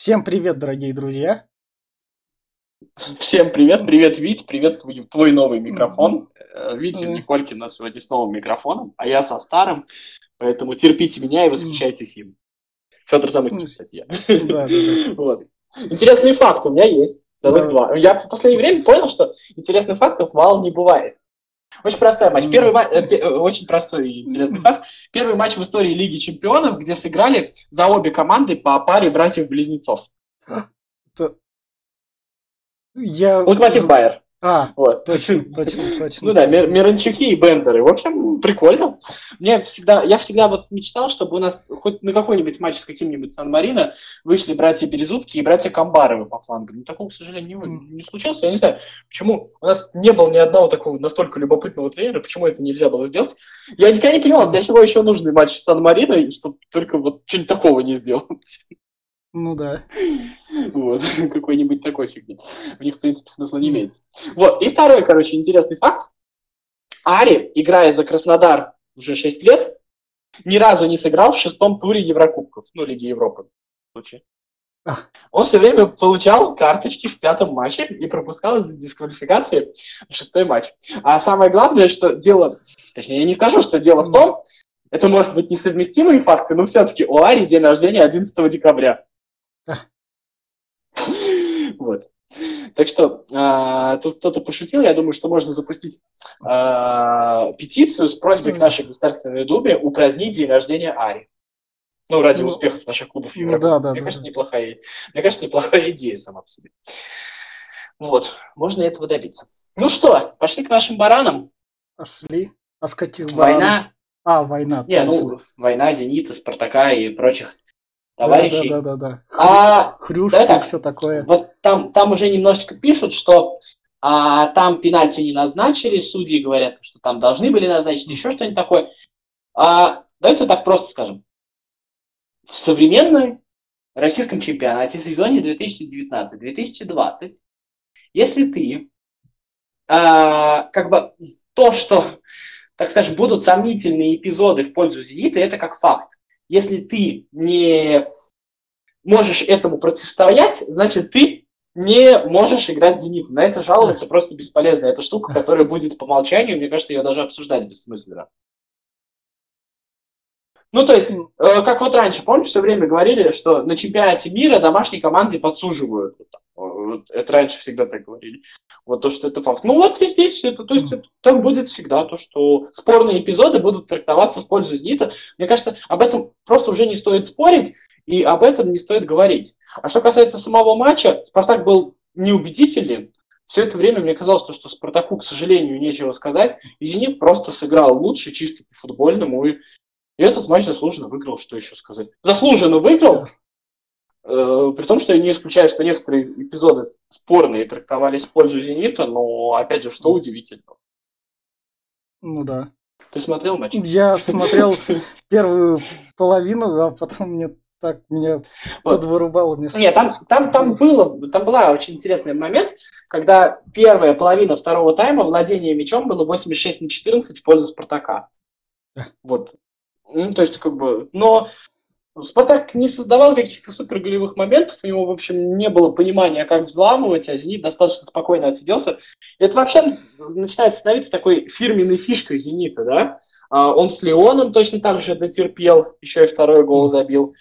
Всем привет, дорогие друзья. Всем привет, привет, Вить, привет твой, твой новый микрофон. Э, Витя mm. Николькин у нас сегодня с новым микрофоном, а я со старым, поэтому терпите меня и восхищайтесь им. Федор Замыцкий, кстати, я. Да, да, да. Вот. Интересные факты у меня есть, целых да. два. Я в последнее время понял, что интересных фактов мало не бывает. Очень простой матч. Первый матч, э, э, очень простой и интересный факт. Первый матч в истории Лиги Чемпионов, где сыграли за обе команды по паре братьев-близнецов. Я... Локомотив Байер. А, вот. точно, точно, точно. Ну да, Миранчуки и Бендеры. В общем, прикольно. Мне всегда, я всегда вот мечтал, чтобы у нас хоть на какой-нибудь матч с каким-нибудь Сан-Марино вышли братья Березутские и братья Камбаровы по флангам. Но такого, к сожалению, не, не случилось. Я не знаю, почему у нас не было ни одного такого настолько любопытного тренера, почему это нельзя было сделать. Я никогда не понимал, для чего еще нужный матч с Сан-Марино, чтобы только вот что-нибудь такого не сделать. Ну да. Вот, какой-нибудь такой фигни. В них, в принципе, смысла не имеется. Вот, и второй, короче, интересный факт. Ари, играя за Краснодар уже 6 лет, ни разу не сыграл в шестом туре Еврокубков, ну, Лиги Европы. Он все время получал карточки в пятом матче и пропускал из-за дисквалификации шестой матч. А самое главное, что дело, точнее, я не скажу, что дело в том, это может быть несовместимые факты, но все-таки у Ари день рождения 11 декабря. Вот. Так что э, тут кто-то пошутил, я думаю, что можно запустить э, петицию с просьбой к нашей Государственной Думе упразднить день рождения Ари. Ну, ради ну, успехов наших клубов Ну, да, да, мне, да, кажется, да. неплохая, мне кажется, неплохая идея сама по себе. Вот, можно этого добиться. Ну что, пошли к нашим баранам. Пошли. А с каких баранов? Война. А, война. Не, ну, война Зенита, Спартака и прочих товарищей. Да, да, да, да. А, Хрюшка да, так, все такое. Вот там, там уже немножечко пишут, что а, там пенальти не назначили, судьи говорят, что там должны были назначить еще что-нибудь такое. А, давайте так просто скажем. В современном российском чемпионате в сезоне 2019-2020, если ты а, как бы то, что, так скажем, будут сомнительные эпизоды в пользу «Зенита», это как факт если ты не можешь этому противостоять, значит, ты не можешь играть «Зенит». На это жаловаться просто бесполезно. Это штука, которая будет по умолчанию, мне кажется, ее даже обсуждать бессмысленно. Ну, то есть, э, как вот раньше, помнишь, все время говорили, что на чемпионате мира домашней команде подсуживают. Вот, это раньше всегда так говорили. Вот то, что это факт. Ну вот и здесь это, то есть это, так будет всегда, то, что спорные эпизоды будут трактоваться в пользу «Зенита». Мне кажется, об этом просто уже не стоит спорить, и об этом не стоит говорить. А что касается самого матча, «Спартак» был неубедителен. Все это время мне казалось, что «Спартаку», к сожалению, нечего сказать, и «Зенит» просто сыграл лучше, чисто по-футбольному, и, и этот матч заслуженно выиграл, что еще сказать. Заслуженно выиграл, Э, при том, что я не исключаю, что некоторые эпизоды спорные трактовались в пользу «Зенита», но, опять же, что удивительно. Ну да. Ты смотрел матч? Я смотрел первую половину, а потом мне так меня вот. подвырубало. Мне Нет, там, там, там, было, там была очень интересный момент, когда первая половина второго тайма владение мячом было 86 на 14 в пользу Спартака. Вот. Ну, то есть, как бы, но Спартак не создавал каких-то супер голевых моментов, у него, в общем, не было понимания, как взламывать, а Зенит достаточно спокойно отсиделся. Это вообще начинает становиться такой фирменной фишкой Зенита, да? А, он с Леоном точно так же дотерпел, еще и второй гол забил.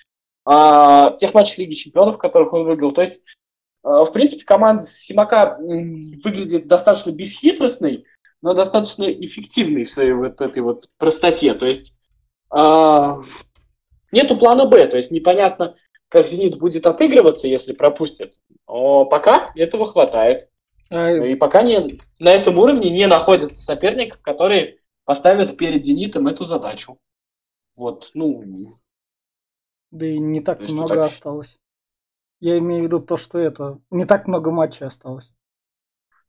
А, тех матчах Лиги Чемпионов, в которых он выиграл. То есть, а, в принципе, команда Симака выглядит достаточно бесхитростной, но достаточно эффективной в своей вот этой вот простоте. То есть, Нету плана Б, то есть непонятно, как «Зенит» будет отыгрываться, если пропустит. Но пока этого хватает. А... И пока не, на этом уровне не находятся соперников, которые поставят перед «Зенитом» эту задачу. Вот, ну... Да и не так много так... осталось. Я имею в виду то, что это... Не так много матчей осталось.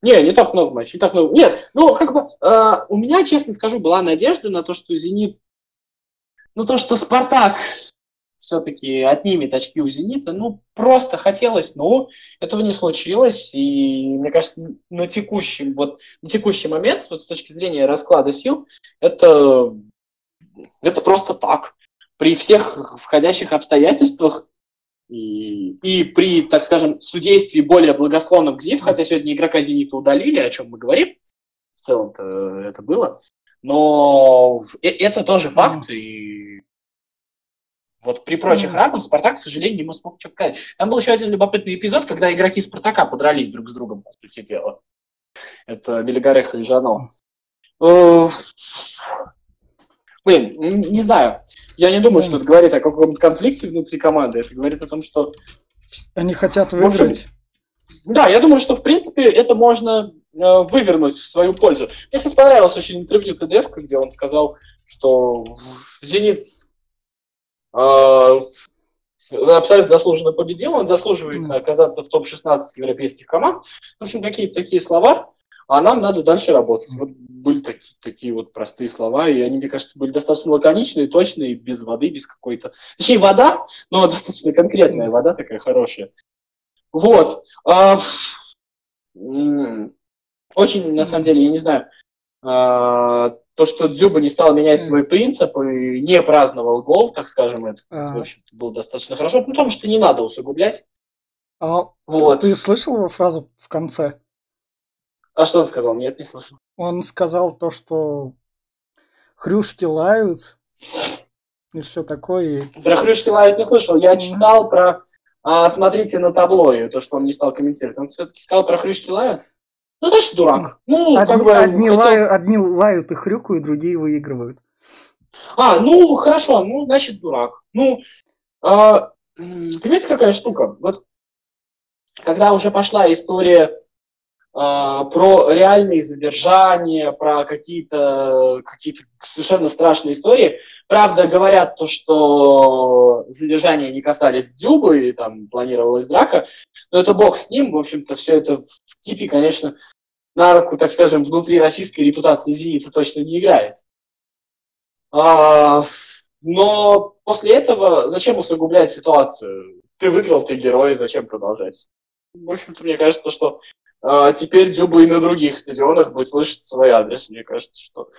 Не, не так много матчей, не так много. Нет, ну, как бы, э, у меня, честно скажу, была надежда на то, что «Зенит» Ну, то, что Спартак все-таки отнимет очки у «Зенита», ну, просто хотелось, но этого не случилось, и, мне кажется, на текущий, вот, на текущий момент, вот с точки зрения расклада сил, это, это просто так. При всех входящих обстоятельствах И, и при, так скажем, судействе более благосклонном к ЗИФ, хотя сегодня игрока «Зенита» удалили, о чем мы говорим, в целом-то это было, но э, это тоже факт, и вот при прочих равных Спартак, к сожалению, не смог что сказать. Там был еще один любопытный эпизод, когда игроки Спартака подрались друг с другом, по сути дела. Это Белигареха и Жано. Э, блин, не знаю. Я не думаю, что это говорит о каком-то конфликте внутри команды. Это говорит о том, что... Они хотят выиграть. Да, я думаю, что, в принципе, это можно вывернуть в свою пользу. Мне, кстати, понравилось очень интервью ТДСК, где он сказал, что «Зенит» э, абсолютно заслуженно победил, он заслуживает mm. оказаться в топ-16 европейских команд. В общем, какие-то такие слова, а нам надо дальше работать. Вот были такие, такие вот простые слова, и они, мне кажется, были достаточно лаконичные, точные, без воды, без какой-то... Точнее, вода, но достаточно конкретная вода такая хорошая. Вот. А, очень, на самом деле, я не знаю, а, то, что Дзюба не стал менять свой принцип и не праздновал гол, так скажем, это, а. в общем было достаточно хорошо, потому что не надо усугублять. А вот. Ты слышал его фразу в конце? А что он сказал? Нет, не слышал. Он сказал то, что хрюшки лают и все такое. Про хрюшки лают не слышал. Я читал про а, смотрите на табло, и то, что он не стал комментировать. Он все-таки сказал про хрюшки лают. Ну, значит, дурак. Ну, одни, как бы, одни, хотел... лают, одни лают и хрюкают, другие выигрывают. А, ну, хорошо, ну, значит, дурак. Ну, э, понимаете, какая штука? Вот, когда уже пошла история а, про реальные задержания, про какие-то какие совершенно страшные истории. Правда, говорят то, что задержания не касались Дюбы, и там планировалась драка, но это бог с ним, в общем-то, все это в типе, конечно, на руку, так скажем, внутри российской репутации «Зенита» точно не играет. А, но после этого зачем усугублять ситуацию? Ты выиграл, ты герой, зачем продолжать? В общем-то, мне кажется, что а теперь Дзюба и на других стадионах будет слышать свой адрес. Мне кажется, что...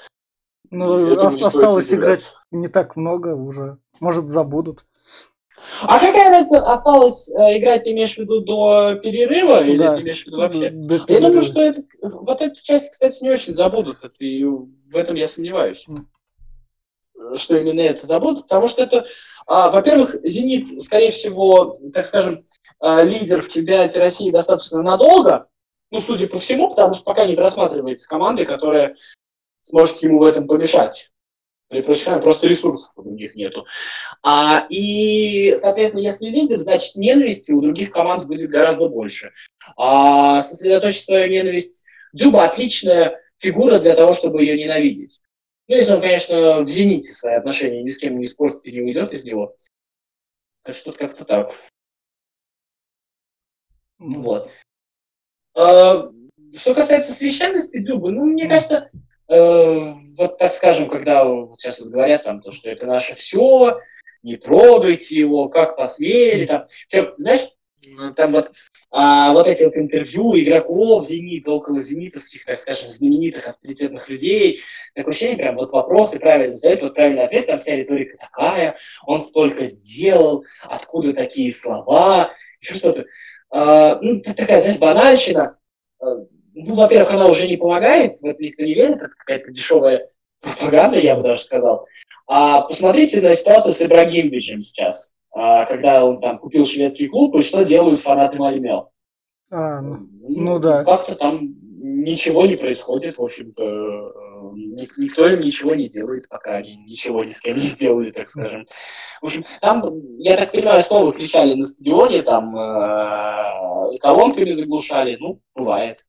Ну, думаю, осталось играть не так много уже. Может, забудут. А какая разница, осталось э, играть, ты имеешь в виду до перерыва, или ты имеешь в виду вообще? До, до я думаю, что это, вот эту часть, кстати, не очень забудут. Это, и в этом я сомневаюсь. Mm. Что именно это забудут, потому что это, а, во-первых, «Зенит», скорее всего, так скажем, а, лидер в чемпионате России достаточно надолго, ну, судя по всему, потому что пока не просматривается командой, которая сможет ему в этом помешать. Или просто ресурсов у других нету. А, и, соответственно, если лидер, значит, ненависти у других команд будет гораздо больше. А, сосредоточить свою ненависть. Дзюба отличная фигура для того, чтобы ее ненавидеть. Ну, если он, конечно, в зените свои отношения ни с кем не испортит и не уйдет из него. Так что тут как-то так. Вот. А, что касается священности Дзюбы, ну, мне кажется, э, вот так скажем, когда вот сейчас вот говорят там, то, что это наше все, не трогайте его, как посмели, там, Причем, знаешь, там вот, а, вот эти вот интервью игроков Зенита, около зенитовских, так скажем, знаменитых авторитетных людей, такое ощущение, прям вот вопросы правильно задают, вот правильный ответ, там вся риторика такая, он столько сделал, откуда такие слова, еще что-то. А, ну, такая, знаешь, банальщина. А, ну, во-первых, она уже не помогает, в это никто не верит, это какая-то дешевая пропаганда, я бы даже сказал. А посмотрите на ситуацию с Ибрагимовичем сейчас, а, когда он там купил шведский клуб, и что делают фанаты Мальмел. А, ну, ну да. Как-то там ничего не происходит, в общем-то, никто им ничего не делает, пока они ничего ни с кем не сделали, так скажем. В общем, там, я так понимаю, снова кричали на стадионе, там э, колонками заглушали, ну, бывает.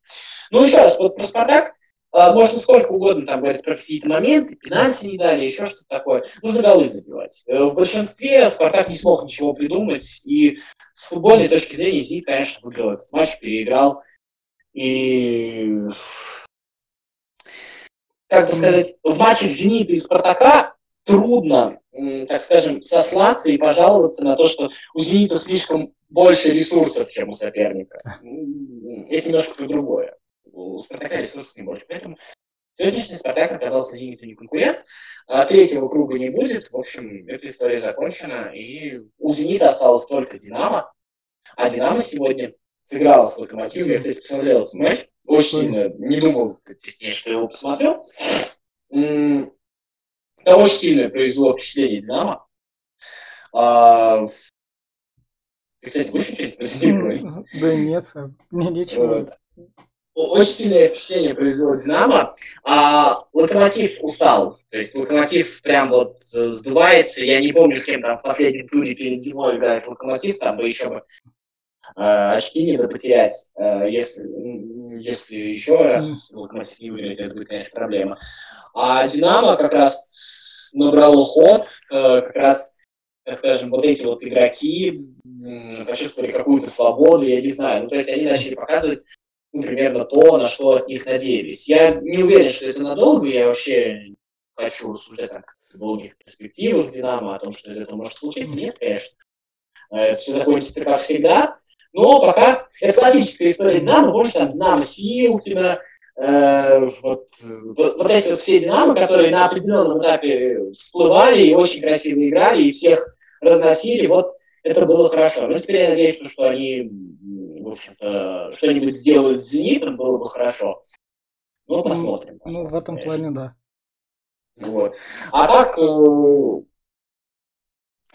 Ну, еще раз, вот про Спартак, э, можно сколько угодно там говорить про какие-то моменты, пенальти не дали, еще что-то такое. Нужно голы забивать. Э, в большинстве Спартак не смог ничего придумать, и с футбольной точки зрения Зенит, конечно, выиграл этот матч, переиграл. И как бы сказать, в матчах Зенита и Спартака трудно, так скажем, сослаться и пожаловаться на то, что у Зенита слишком больше ресурсов, чем у соперника. Это немножко другое. У Спартака ресурсов не больше. Поэтому Сегодняшний Спартак оказался Зениту не конкурент, а третьего круга не будет. В общем, эта история закончена, и у Зенита осталось только Динамо. А Динамо сегодня сыграла с Локомотивом. Я, кстати, посмотрел этот матч. Очень сильно не думал, точнее, что его посмотрел. Это очень сильное произвело впечатление Динамо. А, ты, кстати, будешь что-нибудь? Да нет, мне нечего. Очень сильное впечатление произвело Динамо, а Локомотив устал. То есть Локомотив прям вот э, сдувается. Я не помню, с кем там в последнем туре перед зимой играет Локомотив, там бы еще бы э, очки не потерять. Э, если, если еще раз Локомотив не выиграет, это будет, конечно, проблема. А Динамо как раз набрало ход, как раз так скажем, вот эти вот игроки почувствовали какую-то свободу, я не знаю. Ну, то есть они начали показывать ну, примерно то, на что от них надеялись. Я не уверен, что это надолго, я вообще хочу рассуждать там в долгих перспективах Динамо, о том, что из этого может случиться. Нет, конечно. Все закончится как всегда. Но пока это классическая история Динамо, помнишь, там Динамо Силкина, э, вот, вот, вот эти вот все Динамо, которые на определенном этапе всплывали и очень красиво играли, и всех разносили, вот это было хорошо. Но теперь я надеюсь, что они в общем-то, что-нибудь сделают с «Зенитом», было бы хорошо. Ну, ну посмотрим. Ну, в этом плане, да. Вот. А так, э,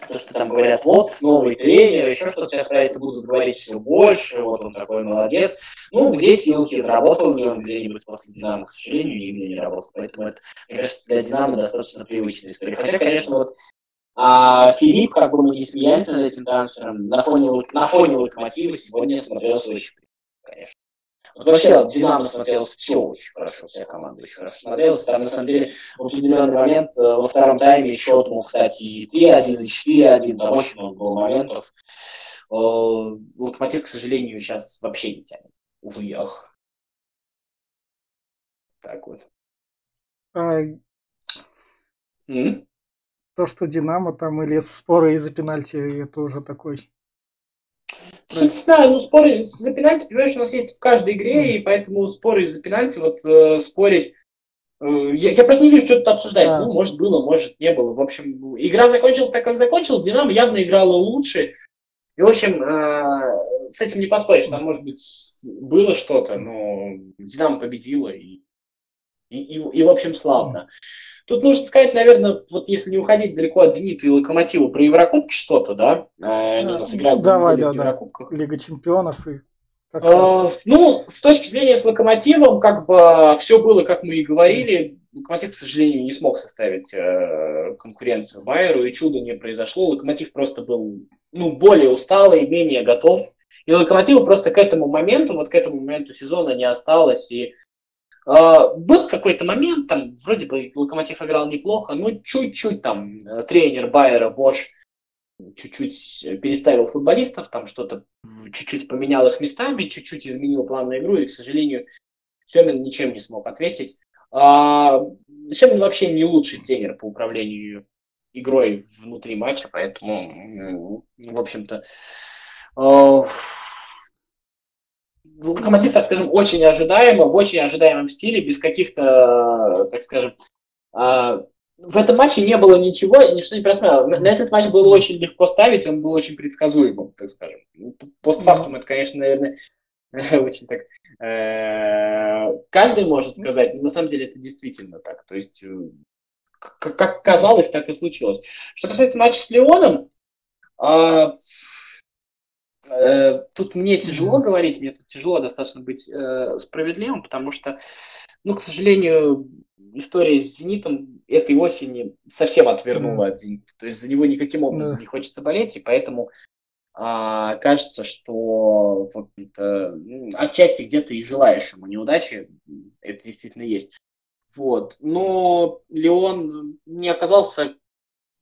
то, что там говорят, вот, новый тренер, еще что-то, сейчас про это будут говорить все больше, вот он такой молодец. Ну, где Силкин, работал ли он где-нибудь после Динамо, к сожалению, нигде не работал. Поэтому это, мне кажется, для Динамо достаточно привычная история. Хотя, конечно, вот а Филипп, как бы мы не смеялись над этим трансфером, на фоне, на фоне Локомотива сегодня смотрелся очень конечно. Вообще Динамо смотрелось все очень хорошо, вся команда очень хорошо смотрелась. Там, на самом деле, в определенный момент э, во втором тайме счет мог стать и 3-1, и 4-1, там очень много было моментов. Э, Локомотив, к сожалению, сейчас вообще не тянет. Увы, ах. Так вот. А... То, что Динамо там или споры из-за пенальти, это уже такой. Не знаю, ну споры из-за пенальти, понимаешь, у нас есть в каждой игре, и поэтому споры из-за пенальти, вот э, спорить э, я, я просто не вижу, что тут обсуждать. Да. Ну, может, было, может, не было. В общем, игра закончилась так, как закончилась. Динамо явно играла лучше. И, в общем, э, с этим не поспоришь. Там, может быть, было что-то, но Динамо победила. И, и, и, и в общем, славно. Тут нужно сказать, наверное, вот если не уходить далеко от «Зенита» и «Локомотива», про Еврокубки что-то, да? Э, они у нас играют Давай, да, в Еврокубках. Да. Лига чемпионов и Uh, ну, с точки зрения с Локомотивом, как бы все было, как мы и говорили. Локомотив, к сожалению, не смог составить э, конкуренцию Байеру, и чудо не произошло. Локомотив просто был ну, более усталый, менее готов. И Локомотиву просто к этому моменту, вот к этому моменту сезона не осталось. И а, был какой-то момент, там вроде бы Локомотив играл неплохо, но чуть-чуть там э, тренер Байера Бош чуть-чуть переставил футболистов, там что-то чуть-чуть поменял их местами, чуть-чуть изменил план на игру, и, к сожалению, Семин ничем не смог ответить. А, Семин вообще не лучший тренер по управлению игрой внутри матча, поэтому, в общем-то, Локомотив, так скажем, очень ожидаемо, в очень ожидаемом стиле, без каких-то, так скажем, а, в этом матче не было ничего, ничто не просмело. На, на этот матч было очень легко ставить, он был очень предсказуемым, так скажем. Постфактум это, конечно, наверное, очень так... Э, каждый может сказать, но на самом деле это действительно так. То есть, э, как казалось, так и случилось. Что касается матча с Леоном, а, Э, тут мне тяжело говорить, мне тут тяжело достаточно быть э, справедливым, потому что, ну, к сожалению, история с «Зенитом» этой осени совсем отвернула от «Зенита». То есть за него никаким образом не хочется болеть, и поэтому а, кажется, что вот, это, ну, отчасти где-то и желаешь ему неудачи, это действительно есть. Вот. Но Леон не оказался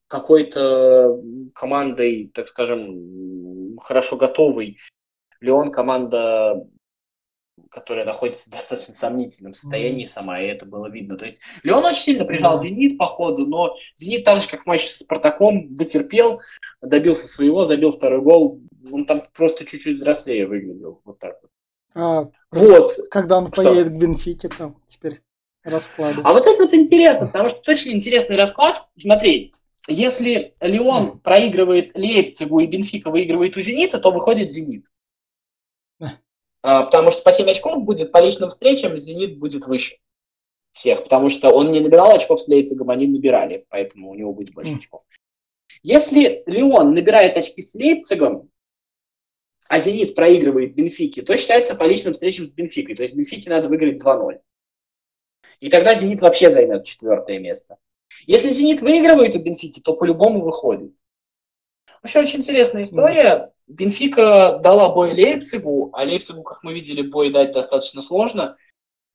какой-то командой, так скажем, хорошо готовой. Леон команда, которая находится в достаточно сомнительном состоянии mm-hmm. сама, и это было видно. То есть Леон очень сильно прижал mm-hmm. Зенит по ходу, но Зенит так же, как в матче с Спартаком, дотерпел, добился своего, забил второй гол. Он там просто чуть-чуть взрослее выглядел. Вот так вот. А, вот. Когда он Что? поедет к Бенфике там теперь? расклады. А вот это вот интересно, потому что очень интересный расклад. Смотри, если Леон проигрывает Лейпцигу и Бенфика выигрывает у Зенита, то выходит Зенит. А, потому что по 7 очков будет по личным встречам, Зенит будет выше всех, потому что он не набирал очков с Лейпцигом, они набирали, поэтому у него будет больше очков. Если Леон набирает очки с Лейпцигом, а Зенит проигрывает Бенфике, то считается по личным встречам с Бенфикой. То есть Бенфике надо выиграть 2-0. И тогда Зенит вообще займет четвертое место. Если Зенит выигрывает у Бенфики, то по-любому выходит. Вообще очень интересная история. Бенфика дала бой Лейпцигу, а Лейпцигу, как мы видели, бой дать достаточно сложно.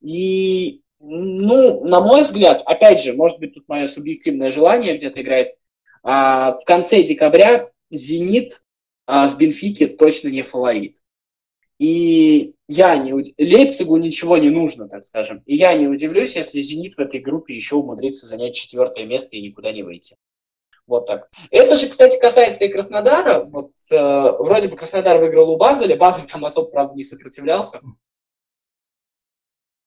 И, ну, на мой взгляд, опять же, может быть, тут мое субъективное желание где-то играет, а, в конце декабря Зенит а, в Бенфике точно не фаворит. И я не уд... Лейпцигу ничего не нужно, так скажем. И я не удивлюсь, если Зенит в этой группе еще умудрится занять четвертое место и никуда не выйти. Вот так. Это же, кстати, касается и Краснодара. Вот э, вроде бы Краснодар выиграл у Базеля, Базель там особо, правда, не сопротивлялся.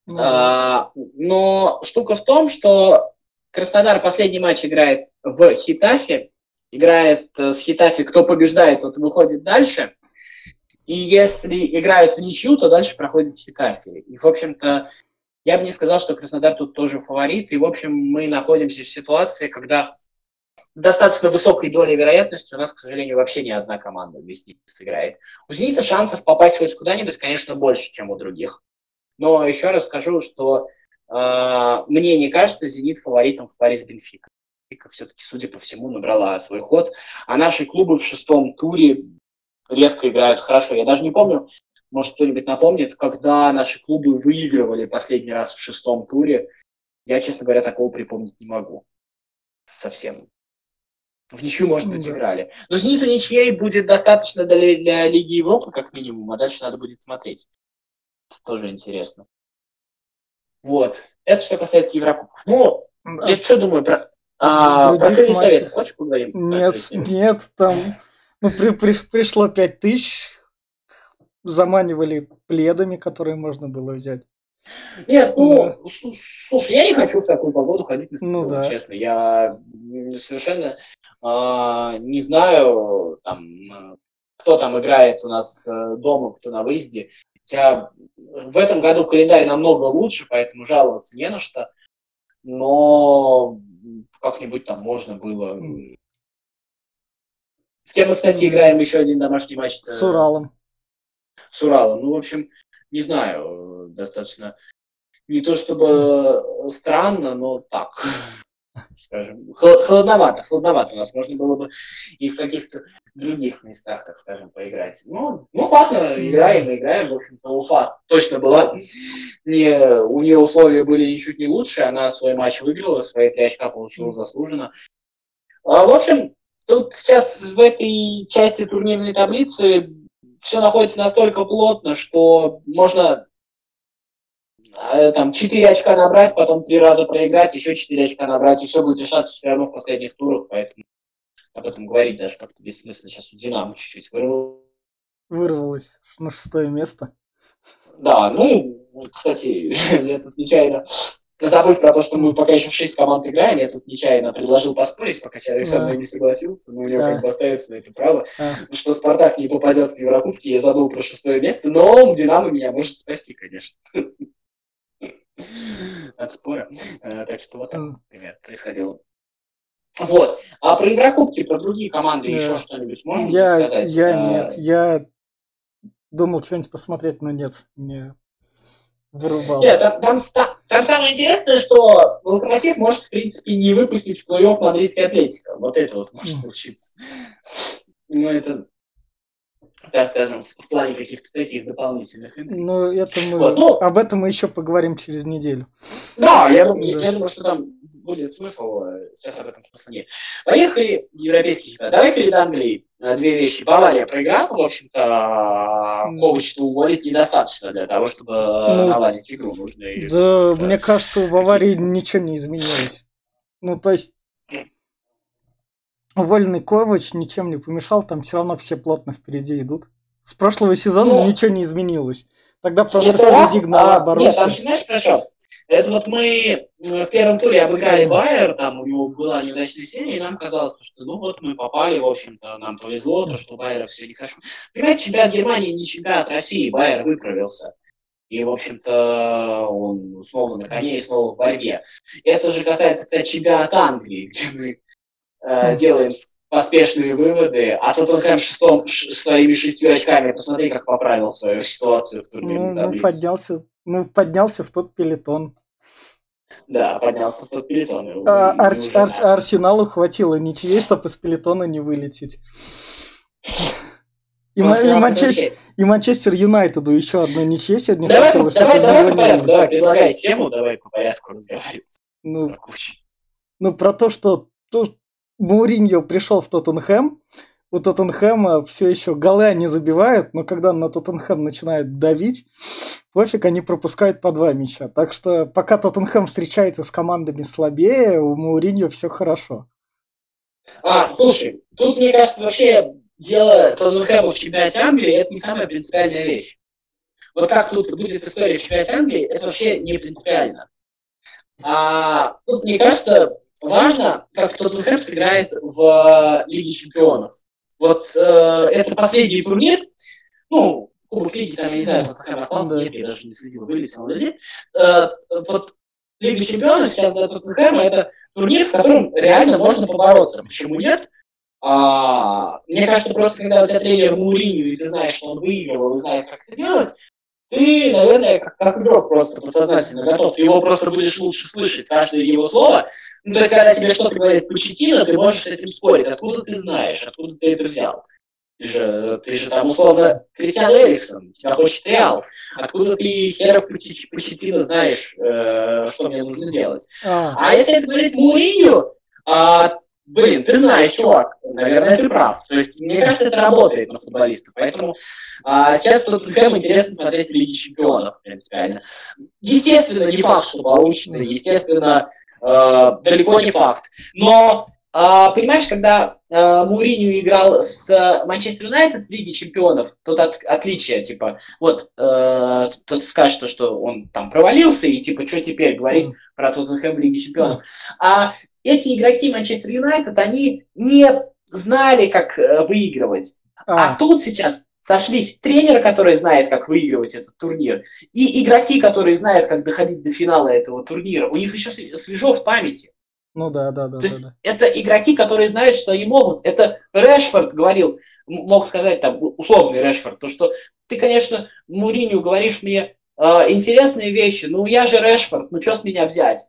Mm-hmm. А, но штука в том, что Краснодар последний матч играет в Хитафе, играет э, с Хитафи, кто побеждает, тот выходит дальше. И если играют в ничью, то дальше проходит Хитафи. И, в общем-то, я бы не сказал, что Краснодар тут тоже фаворит. И, в общем, мы находимся в ситуации, когда с достаточно высокой долей вероятности у нас, к сожалению, вообще ни одна команда здесь не сыграет. У «Зенита» шансов попасть хоть куда-нибудь, конечно, больше, чем у других. Но еще раз скажу, что э, мне не кажется «Зенит» фаворитом в паре с «Бенфика». Бенфика все-таки, судя по всему, набрала свой ход. А наши клубы в шестом туре редко играют хорошо. Я даже не помню, может кто-нибудь напомнит, когда наши клубы выигрывали последний раз в шестом туре. Я, честно говоря, такого припомнить не могу. Совсем. В ничью, может быть, играли. Но «Зениту» ничьей будет достаточно для, для Лиги Европы, как минимум, а дальше надо будет смотреть. Это тоже интересно. Вот. Это что касается Еврокубков. Ну, да. я что думаю про... А, про Совет хочешь поговорим? Нет, нет, там ну, при, при, пришло пять тысяч, заманивали пледами, которые можно было взять. Нет, ну, да. слушай, я не хочу в такую погоду ходить на стадион, ну, да. честно. Я совершенно э, не знаю, там, кто там играет у нас э, дома, кто на выезде. Я, в этом году календарь намного лучше, поэтому жаловаться не на что. Но как-нибудь там можно было с кем мы, кстати, играем еще один домашний матч? С Уралом. С Уралом. Ну, в общем, не знаю, достаточно не то чтобы странно, но так, скажем, холодновато, холодновато. У нас можно было бы и в каких-то других местах, так скажем, поиграть. Ну, ну ладно, играем, играем. В общем-то, Уфа точно была. Не, у нее условия были ничуть не лучше. Она свой матч выиграла, свои три очка получила заслуженно. А, в общем, Тут сейчас в этой части турнирной таблицы все находится настолько плотно, что можно э, там 4 очка набрать, потом 3 раза проиграть, еще 4 очка набрать, и все будет решаться все равно в последних турах, поэтому об этом говорить даже как-то бессмысленно. Сейчас у Динамо чуть-чуть вырвалось. Вырвалось на шестое место. Да, ну, кстати, я тут нечаянно забыть про то, что мы пока еще в шесть команд играем, я тут нечаянно предложил поспорить, пока человек со мной не согласился, но у него как бы остается на это право, что Спартак не попадет в Еврокубки, я забыл про шестое место, но Динамо меня может спасти, конечно. От спора. Э, так что вот так, например, происходило. Вот. А про Еврокубки, про другие команды еще что-нибудь можно сказать? Я а... нет, я думал что-нибудь посмотреть, но нет, не вырубал. Нет, там, там, там самое интересное, что Локомотив может, в принципе, не выпустить в плей-офф мадридский Атлетика. Вот это вот может случиться. Ну, это, так скажем, в плане каких-то таких дополнительных Ну, это мы... Вот, ну, об этом мы еще поговорим через неделю. Да, я думаю, да. я думаю, что там будет смысл, э, сейчас об этом смысла нет. Поехали в европейский чемпионат. Давай перед Англией э, две вещи. Бавария проиграла, в общем-то, а Ковач-то уволить недостаточно для того, чтобы ну, наладить игру. Нужно да, да, мне кажется, у Баварии ничего не изменилось. Ну, то есть, уволенный Ковач ничем не помешал, там все равно все плотно впереди идут. С прошлого сезона ну, ничего не изменилось. Тогда просто впереди гнала а. Нет, там, знаешь, хорошо, Это вот мы в первом туре обыграли Байер, там у него была неудачная серия, и нам казалось, что ну вот мы попали, в общем-то, нам повезло, то, что Байера все нехорошо. Понимаете, чемпионат Германии не чемпионат России, Байер выправился. И, в общем-то, он снова на коне и снова в борьбе. Это же касается, кстати, чемпионата Англии, где мы э, делаем поспешные выводы, а Тоттенхэм шестом, ш, своими шестью очками, посмотри, как поправил свою ситуацию в турнирной ну, Ну, поднялся, ну, поднялся в тот пелетон. Да, поднялся в тот пелетон. А, ар- ар- Арсеналу хватило ничего, чтобы из пелетона не вылететь. И, ну, и, Манчестер, и Манчестер Юнайтеду еще одна ничья сегодня давай, хотела, давай, давай по порядку, давай, предлагай тему, давай по порядку разговаривать. Ну, про ну, про то, что то, Мауриньо пришел в Тоттенхэм, у Тоттенхэма все еще голы они забивают, но когда на Тоттенхэм начинают давить, пофиг, они пропускают по два мяча. Так что пока Тоттенхэм встречается с командами слабее, у Мауриньо все хорошо. А, слушай, тут, мне кажется, вообще дело Тоттенхэма в чемпионате Англии – это не самая принципиальная вещь. Вот как тут будет история в чемпионате Англии, это вообще не принципиально. А тут, мне кажется, важно, как Тоттенхэм сыграет в Лиге Чемпионов. Вот э, это последний турнир, ну, Кубок Лиги, там, я не знаю, Тоттенхэм остался, нет, я даже не следил, вылетел или нет. Э, вот Лига Чемпионов сейчас для Тоттенхэма это турнир, в котором реально можно побороться. Почему нет? А, мне кажется, просто когда у тебя тренер Муриню, и ты знаешь, что он выигрывал, и знает, как это делать, ты, наверное, как, как игрок просто подсознательно готов. Ты его просто будешь лучше слышать, каждое его слово, ну, то есть, когда тебе что-то говорит Почетина, ты можешь с этим спорить. Откуда ты знаешь, откуда ты это взял? Ты же, ты же там, условно, Кристиан Эриксон, тебя хочет Реал. Откуда ты, херов Почетина, знаешь, э, что мне нужно делать? А, а если это говорит Муринью, а, блин, ты знаешь, чувак, наверное, ты прав. То есть, мне кажется, это работает на футболистов. Поэтому а, сейчас Тоттенхэм интересно смотреть в Лиге Чемпионов, принципиально. Естественно, не факт, что получится. Естественно, далеко не факт. Но а, понимаешь, когда э, Муриню играл с Манчестер Юнайтед в Лиге Чемпионов, тут от, отличие, типа, вот, э, тут скажет, что, он там провалился, и типа, что теперь говорить про Тоттенхэм в Лиге Чемпионов. А эти игроки Манчестер Юнайтед, они не знали, как э, выигрывать. А. а тут сейчас сошлись тренер, который знает, как выигрывать этот турнир, и игроки, которые знают, как доходить до финала этого турнира. У них еще свежо в памяти. Ну да, да, да. То есть да, это игроки, которые знают, что они могут. Это Решфорд говорил, мог сказать там условный Решфорд, то что ты, конечно, Муриню говоришь мне э, интересные вещи, ну я же Решфорд, ну что с меня взять?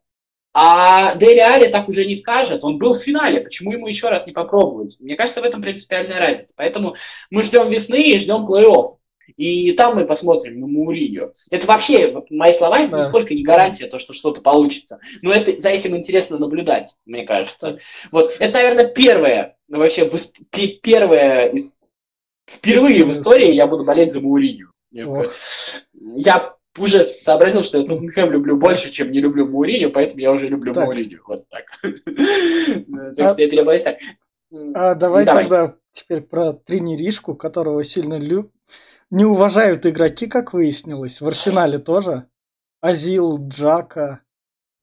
А Али так уже не скажет. Он был в финале. Почему ему еще раз не попробовать? Мне кажется, в этом принципиальная разница. Поэтому мы ждем весны и ждем плей-офф. И там мы посмотрим на Мауриньо. Это вообще, вот мои слова, это да. нисколько не гарантия, то, что что-то получится. Но это, за этим интересно наблюдать, мне кажется. Вот, это, наверное, первое, вообще, первое, впервые в истории я буду болеть за Мауриньо. Я уже сообразил, что я Тоттенхэм люблю больше, чем не люблю Мауриню, поэтому я уже люблю так. Вот так. То есть я переборюсь так. А давай, тогда теперь про тренеришку, которого сильно люб... не уважают игроки, как выяснилось. В Арсенале тоже. Азил, Джака.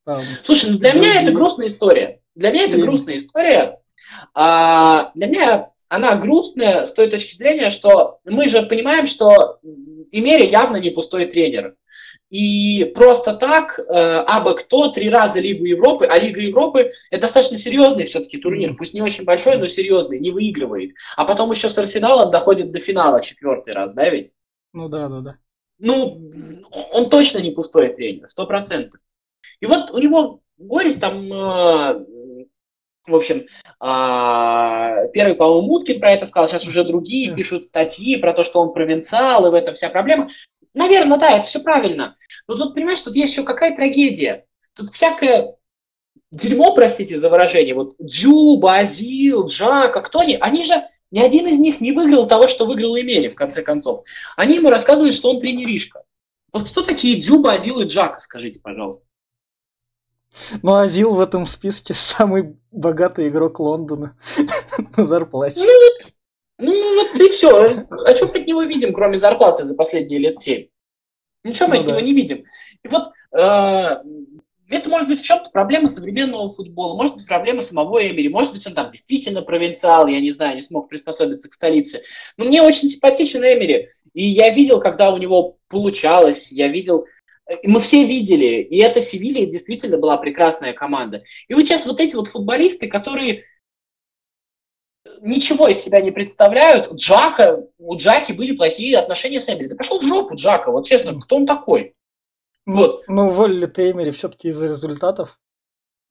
Там, Слушай, ну для меня это грустная история. Для меня это грустная история. А, для меня она грустная с той точки зрения, что мы же понимаем, что Имери явно не пустой тренер. И просто так, э, абы кто, три раза Лигу Европы, а Лига Европы это достаточно серьезный все-таки турнир, пусть не очень большой, но серьезный, не выигрывает. А потом еще с Арсеналом доходит до финала четвертый раз, да ведь? Ну да, да, да. Ну, он точно не пустой тренер, сто процентов. И вот у него Горис там, э, в общем, э, первый, по-моему, Муткин про это сказал, сейчас уже другие пишут статьи про то, что он провинциал, и в этом вся проблема. Наверное, да, это все правильно. Но тут, понимаешь, тут есть еще какая трагедия. Тут всякое дерьмо, простите за выражение, вот Дзюба, Азил, Джака, кто они, они же, ни один из них не выиграл того, что выиграл Эмери, в конце концов. Они ему рассказывают, что он тренеришка. Вот кто такие Дзюба, Азил и Джака, скажите, пожалуйста. Ну, Азил в этом списке самый богатый игрок Лондона на зарплате. Ну, ну вот и все. А что мы от него видим, кроме зарплаты за последние лет семь? Ничего мы ну, от да. него не видим. И вот э, это может быть в чем-то проблема современного футбола, может быть проблема самого Эмери, может быть он там действительно провинциал, я не знаю, не смог приспособиться к столице. Но мне очень симпатичен Эмери, и я видел, когда у него получалось, я видел, и мы все видели, и это Севилья действительно была прекрасная команда. И вот сейчас вот эти вот футболисты, которые ничего из себя не представляют, Джака, у Джаки были плохие отношения с Эмери. Да пошел в жопу Джака, вот честно, кто он такой? Вот. Ну, уволили Теймери все-таки из-за результатов.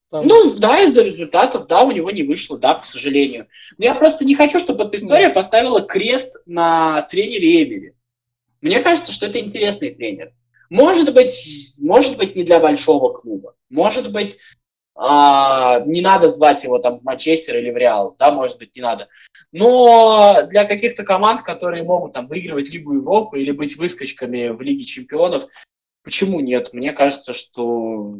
Там... Ну, да, из-за результатов, да, у него не вышло, да, к сожалению. Но я просто не хочу, чтобы эта история поставила крест на тренере Эмери. Мне кажется, что это интересный тренер. Может быть, может быть, не для большого клуба. Может быть, а, не надо звать его там в Манчестер или в Реал, да, может быть, не надо. Но для каких-то команд, которые могут там выигрывать Лигу Европы или быть выскочками в Лиге Чемпионов, Почему нет? Мне кажется, что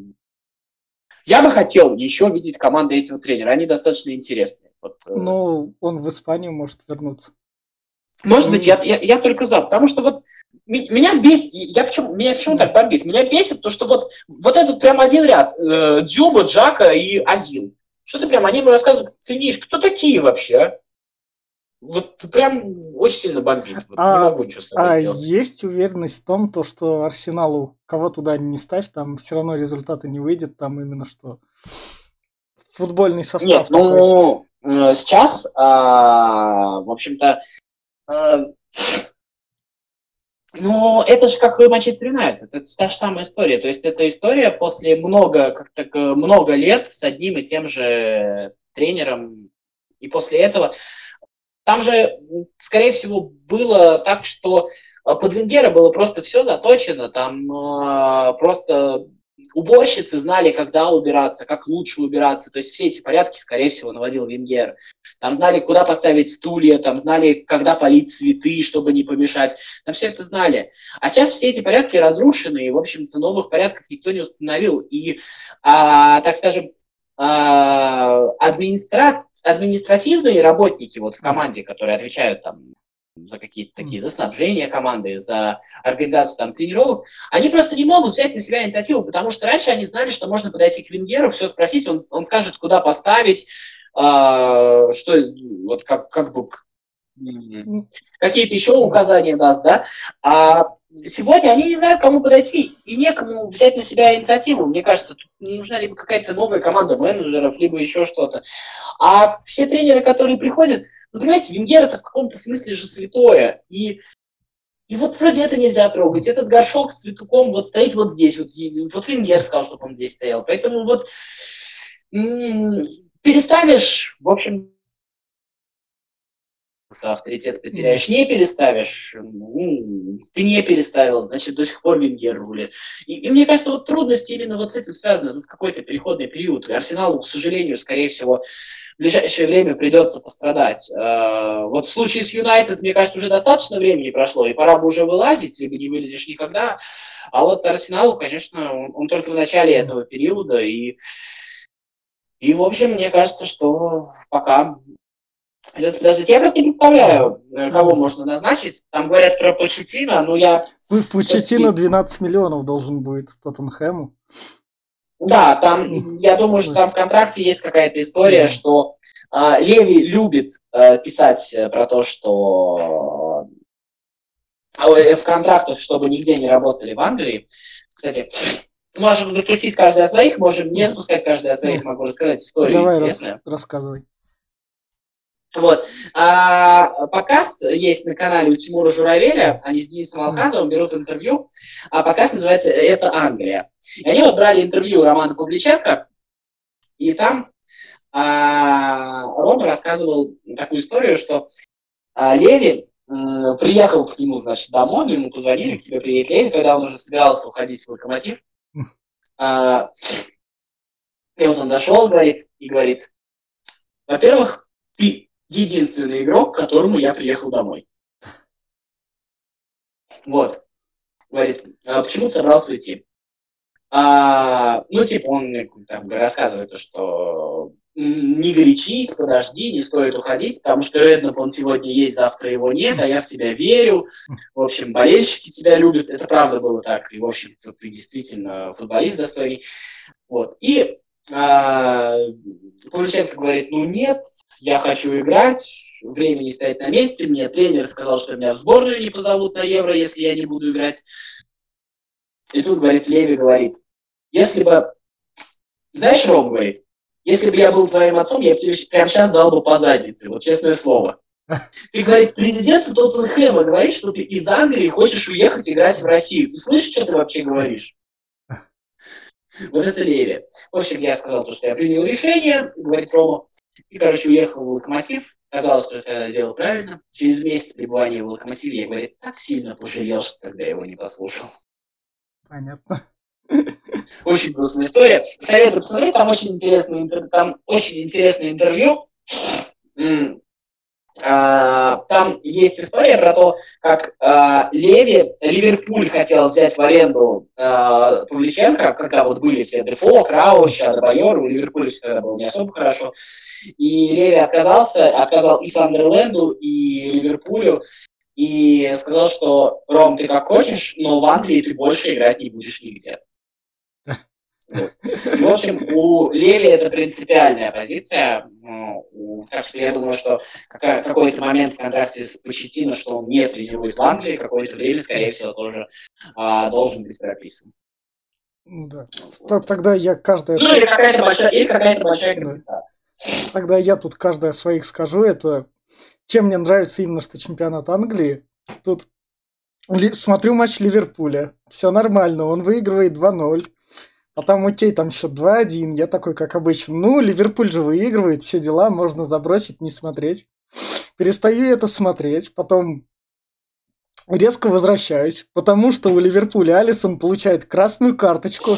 я бы хотел еще видеть команды этого тренера. Они достаточно интересные. Вот, э, ну, он в Испанию может вернуться. Может быть, я, я, я только за. Потому что вот меня бесит, я почему, меня почему так бомбит? Меня бесит то, что вот, вот этот прям один ряд, э, Дюба, Джака и Азил. Что ты прям, они мне рассказывают, ты видишь, кто такие вообще, а? Вот прям очень сильно бомбит. Вот а, не могу ничего с а есть уверенность в том, то, что Арсеналу кого туда не ставь, там все равно результаты не выйдет, там именно что футбольный состав. Нет, ну э, сейчас, а, в общем-то, а, ну, это же как и Манчестер Юнайтед, это та же самая история. То есть это история после много, как так, много лет с одним и тем же тренером. И после этого там же, скорее всего, было так, что э, под Венгера было просто все заточено, там э, просто уборщицы знали, когда убираться, как лучше убираться, то есть все эти порядки, скорее всего, наводил Венгер. Там знали, куда поставить стулья, там знали, когда полить цветы, чтобы не помешать, там все это знали. А сейчас все эти порядки разрушены, и, в общем-то, новых порядков никто не установил. И, а, так скажем, а, администра... административные работники вот в команде, которые отвечают там за какие-то такие, за снабжение команды, за организацию там тренировок, они просто не могут взять на себя инициативу, потому что раньше они знали, что можно подойти к Венгеру, все спросить, он, он скажет, куда поставить, э, что, вот как, как бы, какие-то еще указания даст, да, а сегодня они не знают, кому подойти, и некому взять на себя инициативу. Мне кажется, тут нужна либо какая-то новая команда менеджеров, либо еще что-то. А все тренеры, которые приходят, ну, понимаете, Венгер это в каком-то смысле же святое. И, и вот вроде это нельзя трогать. Этот горшок с цветуком вот стоит вот здесь. Вот, вот Венгер сказал, чтобы он здесь стоял. Поэтому вот переставишь, в общем, авторитет потеряешь, не переставишь, ну, ты не переставил, значит, до сих пор Венгер рулит. И, и мне кажется, вот трудности именно вот с этим связаны. Тут какой-то переходный период. И Арсеналу, к сожалению, скорее всего, в ближайшее время придется пострадать. А, вот в случае с Юнайтед, мне кажется, уже достаточно времени прошло, и пора бы уже вылазить, либо не вылезешь никогда. А вот Арсеналу, конечно, он, он только в начале этого периода, и и, в общем, мне кажется, что пока Подождите, я просто не представляю, э, кого можно назначить. Там говорят про Почетина, но я... Почетина 12 миллионов должен будет Тоттенхэму. Да, там, я думаю, что там в контракте есть какая-то история, что э, Леви любит э, писать э, про то, что э, в контрактах, чтобы нигде не работали в Англии. Кстати, можем запустить каждый о своих, можем не запускать каждый о своих, могу рассказать историю Давай интересную. Рас- рассказывай. Вот. А, подкаст есть на канале у Тимура Журавеля, они с Денисом Алхазовым берут интервью, а подкаст называется «Это Англия». И они вот брали интервью Романа Кубличенко, и там а, Рома рассказывал такую историю, что а, Леви а, приехал к нему, значит, домой, ему позвонили, к тебе приедет Леви, когда он уже собирался уходить в локомотив. А, и вот он зашел, говорит, и говорит, во-первых, ты единственный игрок, к которому я приехал домой. Вот. Говорит, а почему ты собрался уйти? А, ну, типа, он там рассказывает, что не горячись, подожди, не стоит уходить, потому что Реднап, он сегодня есть, завтра его нет, а я в тебя верю. В общем, болельщики тебя любят. Это правда было так. И, в общем ты действительно футболист достойный. Вот. И Павлюченко говорит, ну нет, я хочу играть, время не стоит на месте, мне тренер сказал, что меня в сборную не позовут на Евро, если я не буду играть. И тут, говорит, Леви говорит, если бы, знаешь, Ром говорит, если бы я был твоим отцом, я бы тебе прямо сейчас дал бы по заднице, вот честное слово. Ты, говорит, президент Тоттенхэма говорит, что ты из Англии хочешь уехать играть в Россию. Ты слышишь, что ты вообще говоришь? Вот это Леви. В общем, я сказал то, что я принял решение, говорит Рома, и, короче, уехал в Локомотив. Казалось, что это делал правильно. Через месяц пребывания в Локомотиве я, говорит, так сильно пожалел, что тогда его не послушал. Понятно. Очень грустная история. Советую посмотреть, там очень интересное, там очень интересное интервью. А, там есть история про то, как а, Леви, Ливерпуль хотел взять в аренду а, Павличенко, когда вот были все Дефо, Крауч, Адабайор, у Ливерпуля все тогда было не особо хорошо. И Леви отказался, отказал и Сандерленду, и Ливерпулю, и сказал, что Ром, ты как хочешь, но в Англии ты больше играть не будешь нигде. В общем, у Леви это принципиальная позиция. Так что я думаю, что какой-то момент в контракте с Почетино, что он не тренирует в Англии, какое-то время, скорее всего, тоже а, должен быть прописан. Ну да. Тогда я каждая... Ну или какая-то большая, или какая-то большая компенсация. Тогда я тут каждая своих скажу. Это чем мне нравится именно, что чемпионат Англии. Тут смотрю матч Ливерпуля. Все нормально, он выигрывает 2-0. А там, окей, там счет 2-1. Я такой, как обычно. Ну, Ливерпуль же выигрывает, все дела, можно забросить, не смотреть. Перестаю это смотреть, потом резко возвращаюсь, потому что у Ливерпуля Алисон получает красную карточку,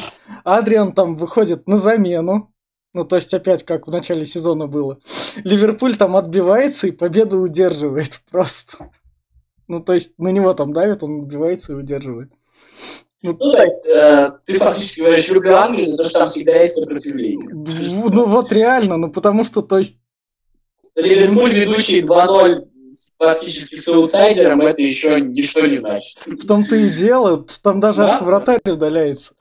Адриан там выходит на замену, ну, то есть опять как в начале сезона было. Ливерпуль там отбивается и победу удерживает просто. Ну, то есть на него там давит, он отбивается и удерживает. Ну, ну так, э, ты фактически говоришь, люблю Англию, за то, что там всегда есть сопротивление. Ну вот реально, ну потому что, то есть... Ливерпуль, ведущий 2-0 практически с аутсайдером, это еще ничто не значит. В том-то и дело, там даже да? аж вратарь удаляется.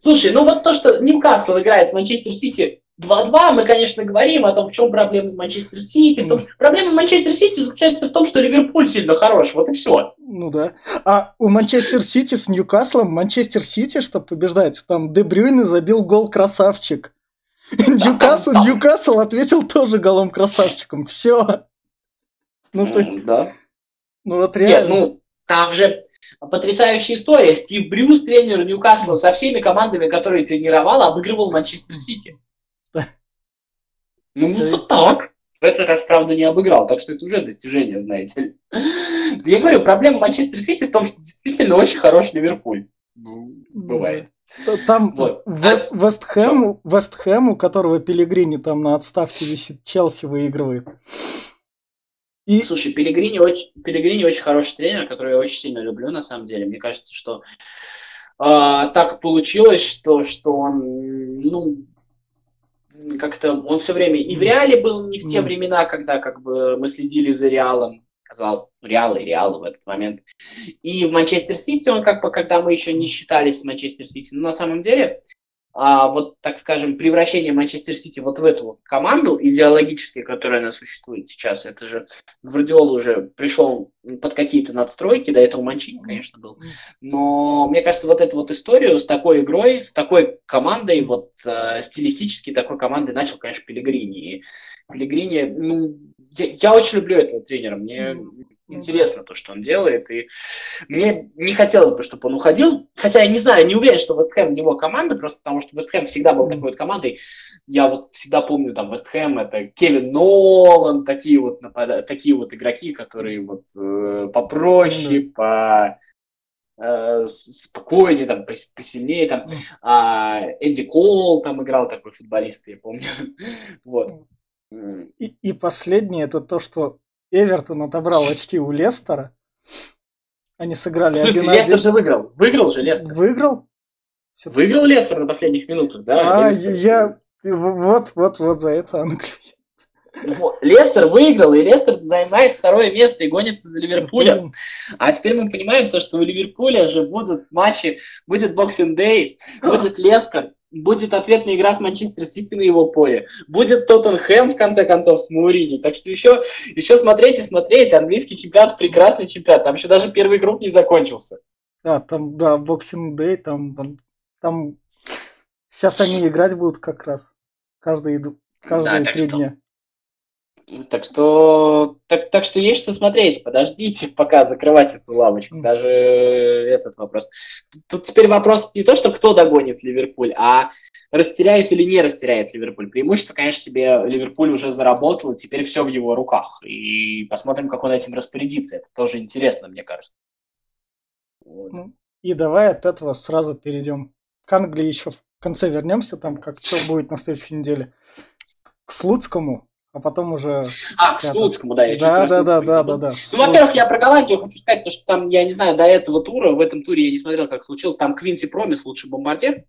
Слушай, ну вот то, что Ньюкасл играет с Манчестер Сити 2-2, мы, конечно, говорим о том, в чем проблема Манчестер Сити. В том, проблема Манчестер Сити заключается в том, что Ливерпуль сильно хорош, вот и все. Ну да. А у Манчестер Сити с Ньюкаслом, Манчестер Сити, чтобы побеждать, там Де Брюйне забил гол красавчик. Ньюкасл, Ньюкасл ответил тоже голом красавчиком. Все. Ну, то есть... Да. Ну, вот реально. Нет, ну, там же потрясающая история. Стив Брюс, тренер Ньюкасла, со всеми командами, которые тренировал, обыгрывал Манчестер Сити. Ну, вот так. В этот раз, правда, не обыграл, так что это уже достижение, знаете ли. Я говорю, проблема Манчестер Сити в том, что действительно очень хороший Ливерпуль. Ну, бывает. Там вот. Вест, Вест, Хэм, Вест Хэм, у которого Пелигрини там на отставке висит, Челси выигрывает. И... Слушай, Пелигрини очень, Пелигрини очень хороший тренер, который я очень сильно люблю, на самом деле. Мне кажется, что э, так получилось, что, что он, ну, как-то он все время и в Реале был не в те времена, когда как бы мы следили за Реалом, казалось, Реал и Реал в этот момент. И в Манчестер Сити он как бы, когда мы еще не считались с Манчестер Сити, но на самом деле а, вот, так скажем, превращение Манчестер Сити вот в эту команду идеологически, которая она существует сейчас, это же Гвардиол уже пришел под какие-то надстройки, до этого Манчини, конечно, был. Но мне кажется, вот эту вот историю с такой игрой, с такой командой, вот э, стилистически такой командой начал, конечно, Пелегрини. И Пелегрини, ну, я, я очень люблю этого тренера. Мне ну интересно то, что он делает, и мне не хотелось бы, чтобы он уходил, хотя я не знаю, не уверен, что Вест Хэм его команда, просто потому что Вест Хэм всегда был такой вот командой, я вот всегда помню, там, Вест Хэм, это Кевин Нолан, такие вот, напад... такие вот игроки, которые вот э, попроще, mm-hmm. по э, спокойнее, там, посильнее, там, а, Эдди Кол там играл такой футболист, я помню, вот. И, и последнее, это то, что Эвертон отобрал очки у Лестера. Они сыграли один смысле, Лестер же выиграл. Выиграл же Лестер. Выиграл? Выиграл Лестер на последних минутах, да. А, я, Вот, вот, вот за это Англия. Вот. Лестер выиграл, и Лестер занимает второе место и гонится за Ливерпулем. А теперь мы понимаем то, что у Ливерпуля же будут матчи, будет Boxing Day, будет Лестер, будет ответная игра с Манчестер Сити на его поле, будет Тоттенхэм, в конце концов, с Моуринью. Так что еще, еще смотреть и смотреть. Английский чемпионат прекрасный чемпионат. Там еще даже первый круг не закончился. Да, там, да, Boxing Day, там, там сейчас они играть будут как раз. Каждые, каждые да, три что... дня. Так что, так, так что есть что смотреть. Подождите, пока закрывать эту лавочку. Даже этот вопрос. Тут теперь вопрос не то, что кто догонит Ливерпуль, а растеряет или не растеряет Ливерпуль. Преимущество, конечно, себе Ливерпуль уже заработал, и теперь все в его руках. И посмотрим, как он этим распорядится. Это тоже интересно, мне кажется. Вот. Ну, и давай от этого сразу перейдем к Англии еще в конце вернемся, там как что будет на следующей неделе. К Слуцкому а потом уже... А, к Слуцкому, да, я да, да, да, да, да, да. Ну, во-первых, я про Голландию хочу сказать, то, что там, я не знаю, до этого тура, в этом туре я не смотрел, как случилось, там Квинси Промис, лучший бомбардир,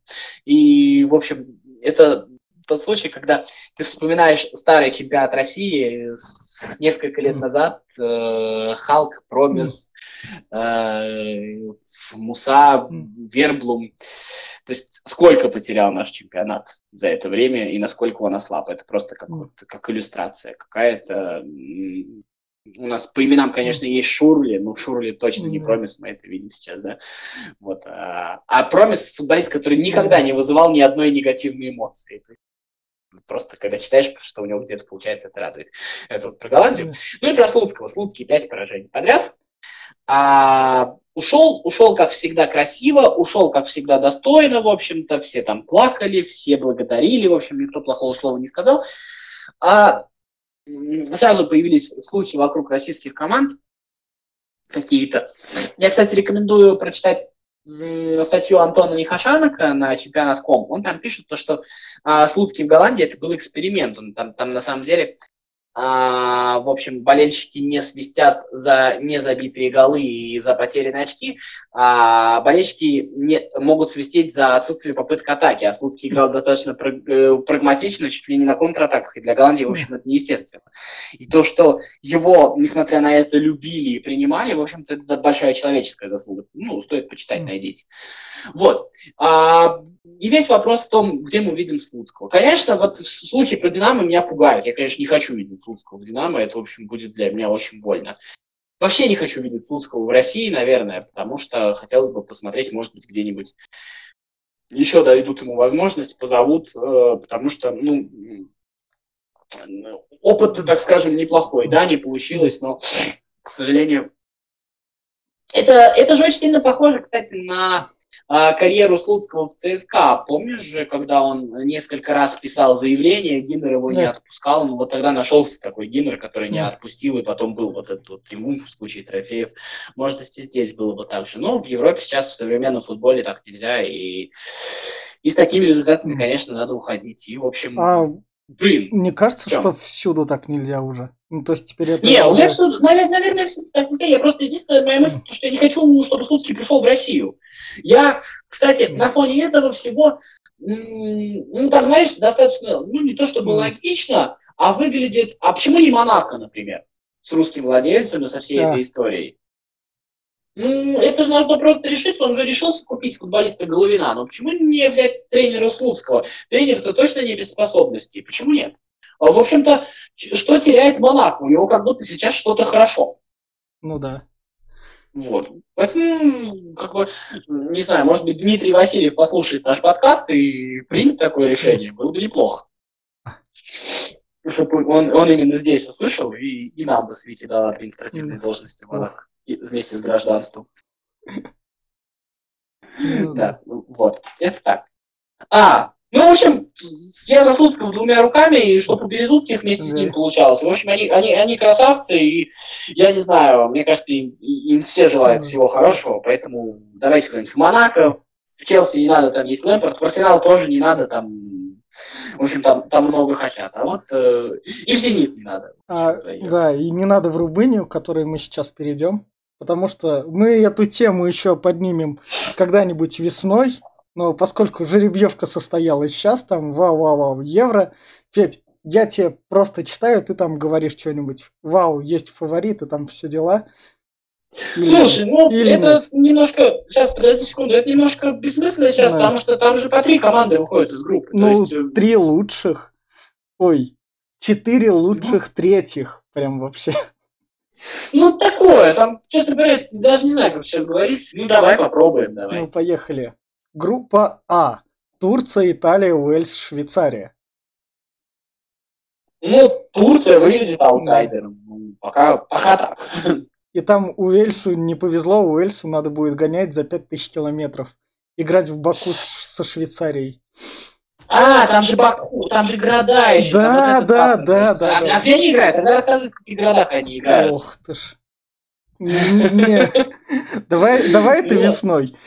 и, в общем, это тот случай, когда ты вспоминаешь старый чемпионат России с несколько лет назад, э, Халк, Промис, э, Муса, Верблум. То есть сколько потерял наш чемпионат за это время и насколько он ослаб. Это просто как, вот, как иллюстрация какая-то. У нас по именам, конечно, есть Шурли, но Шурли точно не Промис, мы это видим сейчас, да. Вот. А, а Промис футболист, который никогда не вызывал ни одной негативной эмоции. Просто когда читаешь, что у него где-то получается, это радует. Это вот про Голландию. Ну и про Слуцкого. Слуцкий пять поражений подряд. А, ушел, ушел, как всегда, красиво, ушел, как всегда, достойно, в общем-то, все там плакали, все благодарили, в общем, никто плохого слова не сказал. А сразу появились слухи вокруг российских команд какие-то. Я, кстати, рекомендую прочитать статью Антона Нехашанака на чемпионат.ком. Он там пишет то, что а, Слуцкий в Голландии это был эксперимент. Он там, там на самом деле а, в общем, болельщики не свистят за незабитые голы и за потерянные очки, а болельщики не, могут свистеть за отсутствие попыток атаки. А Слуцкий играл достаточно э, прагматично, чуть ли не на контратаках, и для Голландии, в общем, это неестественно. И то, что его, несмотря на это, любили и принимали, в общем-то, это большая человеческая заслуга. Ну, стоит почитать, найдите. Вот. А, и весь вопрос в том, где мы видим Слуцкого. Конечно, вот слухи про Динамо меня пугают. Я, конечно, не хочу видеть Слуцкого в Динамо. Это, в общем, будет для меня очень больно. Вообще не хочу видеть Слуцкого в России, наверное, потому что хотелось бы посмотреть, может быть, где-нибудь еще дадут ему возможность, позовут, э, потому что, ну, опыт, так скажем, неплохой, да, не получилось, но, к сожалению, это, это же очень сильно похоже, кстати, на карьеру Слуцкого в ЦСКА. Помнишь же, когда он несколько раз писал заявление, Гиннер его да. не отпускал, ну вот тогда нашелся такой Гиннер, который не отпустил, и потом был вот этот вот триумф в случае трофеев. Может, и здесь было бы так же. Но в Европе сейчас в современном футболе так нельзя, и, и с такими результатами, конечно, надо уходить. И, в общем, а Блин. Мне кажется, что всюду так нельзя уже. Ну, то есть теперь это... Не, уже всюду, наверное, наверное всюду так нельзя. Я просто единственная моя мысль, что я не хочу, чтобы Слуцкий пришел в Россию. Я, кстати, на фоне этого всего, ну, так, знаешь, достаточно, ну, не то чтобы логично, а выглядит... А почему не Монако, например, с русским владельцем и со всей да. этой историей? Ну, это же нужно просто решиться. Он же решился купить футболиста Головина. Но почему не взять тренера Слуцкого? Тренер-то точно не без способностей. Почему нет? А, в общем-то, что теряет Монако? У него как будто сейчас что-то хорошо. Ну да. Вот. Поэтому, как бы, не знаю, может быть, Дмитрий Васильев послушает наш подкаст и примет такое решение. Было бы неплохо. Чтобы он, он именно здесь услышал и, и нам бы с Вити дала административные должности Монако вместе с гражданством. Ну да, ну вот, это так. А, ну, в общем, я за Слуцкого двумя руками, и чтобы у Березутских вместе с ним получалось. В общем, они, они, они красавцы, и я не знаю, мне кажется, им, им все желают всего хорошего, поэтому давайте куда-нибудь в Монако, в Челси не надо, там есть Лэмпорт, в Арсенал тоже не надо, там, в общем, там, там много хотят, а вот э, и в Зенит не надо. А, да, и не надо в Рубынию, к которой мы сейчас перейдем. Потому что мы эту тему еще поднимем когда-нибудь весной. Но поскольку жеребьевка состоялась сейчас, там вау-вау-вау евро, Петь, я тебе просто читаю, ты там говоришь что-нибудь. Вау, есть фавориты, там все дела. Слушай, ну или это нет? немножко. Сейчас, подожди секунду, это немножко бессмысленно сейчас, да. потому что там же по три команды выходят из группы. Ну, есть... Э, три лучших. Ой, четыре лучших ну. третьих. Прям вообще. Ну, такое, там, честно говоря, даже не знаю, как сейчас говорить. Ну, давай попробуем, давай. Ну, поехали. Группа А. Турция, Италия, Уэльс, Швейцария. Ну, Турция выглядит аутсайдером. Пока, пока так. И там у Уэльсу не повезло, у Уэльсу надо будет гонять за 5000 километров. Играть в Баку со Швейцарией. А, там же Баку, там же города еще. Да, да, да, да. А, а где они играют? Тогда рассказывай, в каких городах они играют. Ох ты ж. Не, давай, давай это весной.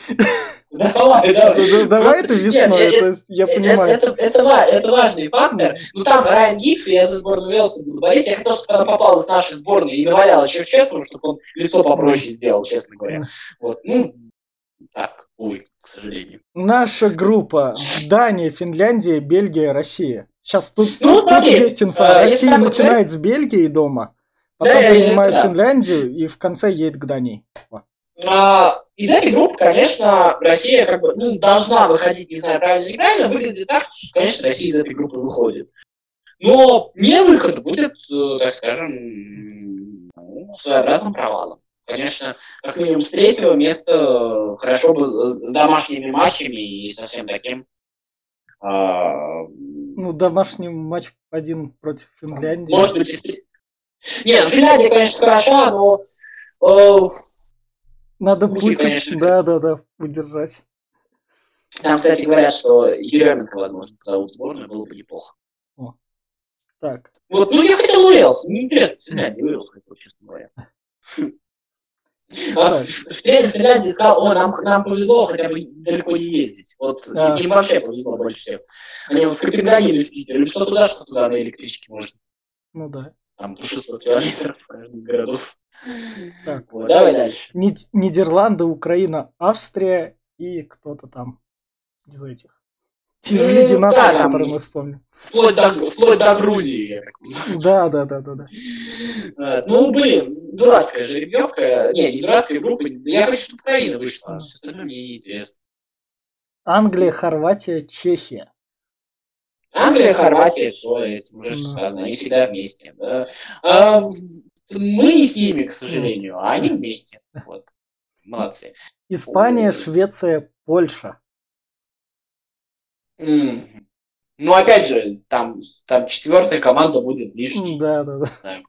Давай, давай. Давай это весной, это, я понимаю. Это, важный фактор. Ну там Райан Гикс, я за сборную Уэлса буду болеть. Я хотел, чтобы она попала с нашей сборной и наваляла Черчесову, чтобы он лицо попроще сделал, честно говоря. Вот, ну, так, увы, к сожалению. Наша группа Дания, Финляндия, Бельгия, Россия. Сейчас тут, ну, тут, смотри, есть инфа. Э, Россия начинает с Бельгии дома, потом да, принимает да. Финляндию и в конце едет к Дании. А, из этой группы, конечно, Россия как бы ну, должна выходить, не знаю, правильно или неправильно, выглядит так, что, конечно, Россия из этой группы выходит. Но не выход будет, э, так скажем, ну, своеобразным провалом. Конечно, как минимум с третьего места хорошо бы с домашними матчами и совсем таким. А... Ну, домашний матч один против Финляндии. Может быть, если... Нет, ну, Финляндия, конечно, хороша, но э, надо будет, конечно, да, да, да, удержать. Там, кстати, говорят, что Еременко, возможно, позовут в сборную, было бы неплохо. О. Так. Вот, ну я хотел Уэллс, мне интересно, Финляндия, Уэллс хотел, честно говоря. В Финляндии сказал, о, нам, нам повезло хотя бы далеко не ездить. Вот а. им вообще повезло больше всех. Они в Копенгаген или в Питер, или что туда, что туда на электричке можно. Ну да. Там 600 километров в каждом из городов. Так, вот, давай дальше. Нидерланды, Украина, Австрия и кто-то там из этих. Из ну, Лиги наций, да, который мы вспомним. Вплоть до, вплоть до Грузии, я так понимаю. Да, да, да, да, да. Ну, блин, дурацкая жеребьевка. Не, не дурацкая группа. Я хочу, чтобы Украина вышла. Все остальное мне неинтересно. Англия, Хорватия, Чехия. Англия, Хорватия, все, это уже сказано, они всегда вместе. Да. А, мы не с ними, к сожалению, а они вместе. Вот. Молодцы. Испания, Швеция, Польша. Mm. Ну, опять же, там, там четвертая команда будет лишней. Да, да, да.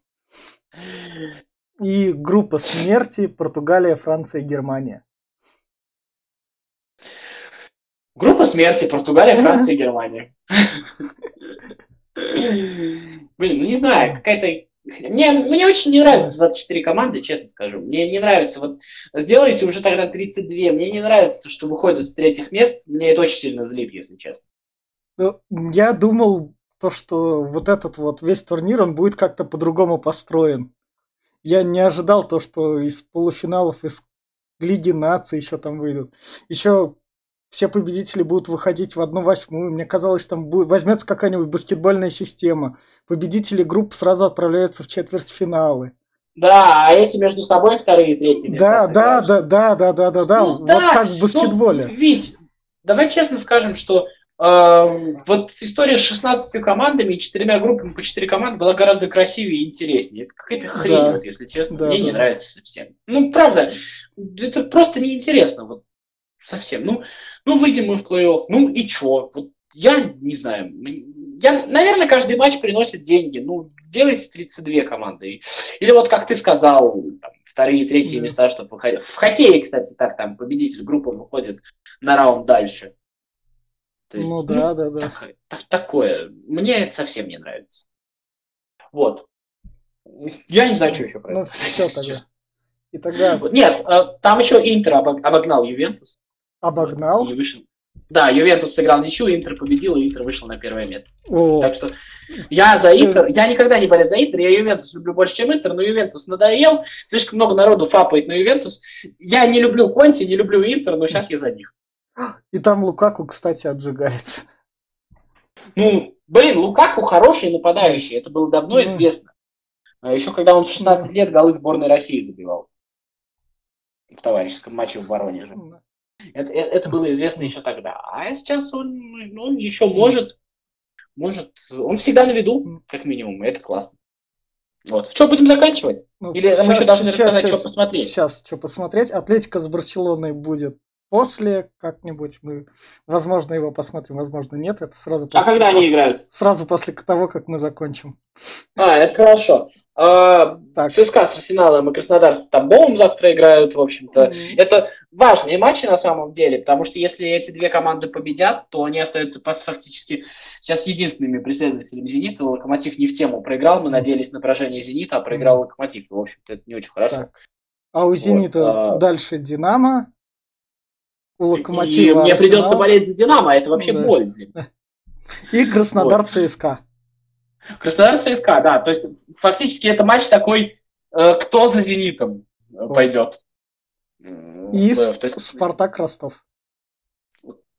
И группа смерти Португалия, Франция, Германия. Группа смерти Португалия, Франция, Германия. Блин, ну не знаю, какая-то мне, мне очень не нравятся 24 команды, честно скажу. Мне не нравится, вот сделайте уже тогда 32. Мне не нравится то, что выходят с третьих мест. Мне это очень сильно злит, если честно. Ну, я думал, то, что вот этот вот весь турнир, он будет как-то по-другому построен. Я не ожидал то, что из полуфиналов, из Лиги наций еще там выйдут. Еще все победители будут выходить в одну восьмую. Мне казалось, там будет, возьмется какая-нибудь баскетбольная система. Победители групп сразу отправляются в четвертьфиналы. Да, а эти между собой вторые и третьи места да, да, да, да, да, да, да, ну, вот да. как в баскетболе. Ну, ведь, давай честно скажем, что э, вот история с 16 командами и четырьмя группами по 4 команды была гораздо красивее и интереснее. Это какая-то хрень, да. вот, если честно. Да, Мне да. не нравится совсем. Ну, правда, это просто неинтересно. Вот совсем. Ну, ну выйдем мы в плей-офф, ну и чё? Вот я не знаю. Я, наверное, каждый матч приносит деньги. Ну, сделайте 32 команды. Или вот, как ты сказал, там, вторые, третьи mm места, чтобы выходить. В хоккее, кстати, так, там победитель группы выходит на раунд дальше. То есть, ну, да, ну, да, да. Так, так, такое. Мне это совсем не нравится. Вот. Я не знаю, что еще про ну, Все тогда. И тогда... Нет, а, там еще Интер обогнал Ювентус. Обогнал? И вышел. Да, Ювентус сыграл ничью, Интер победил, и Интер вышел на первое место. О. Так что я за Интер, я никогда не болею за Интер, я Ювентус люблю больше, чем Интер, но Ювентус надоел, слишком много народу фапает на Ювентус. Я не люблю Конти, не люблю Интер, но сейчас я за них. И там Лукаку, кстати, отжигается. Ну, блин, Лукаку хороший нападающий, это было давно Ну. известно. А Еще когда он в 16 лет голы сборной России забивал. В товарищеском матче в Воронеже. Это, э- это было известно еще тогда. А сейчас он, он еще может, может, он всегда на виду, как минимум, и это классно. Вот. Чем будем заканчивать? Ну, Или мы еще должны рассказать, что посмотреть? Сейчас, что посмотреть. Атлетика с Барселоной будет после как-нибудь. Мы, возможно, его посмотрим, возможно, нет. Это сразу А после, когда они после- играют? сразу после того, как мы закончим. А, это хорошо. А. ЦСКА с Арсеналом и Краснодар с Тамбовом завтра играют, в общем-то. М, Это важные матчи на самом деле, потому что если эти две команды победят, то они остаются фактически сейчас единственными преследователями «Зенита». Локомотив не в тему проиграл, мы надеялись на поражение «Зенита», а проиграл «Локомотив». И, в общем-то, это не очень хорошо. Так. А у Зенита а- дальше Динамо. У И Локомотива мне придется болеть за «Динамо», а это вообще Да. боль. И Краснодар ЦСКА. Краснодар ЦСКА, да. То есть фактически это матч такой, э, кто за «Зенитом» пойдет. И в- есть- Спартак Ростов.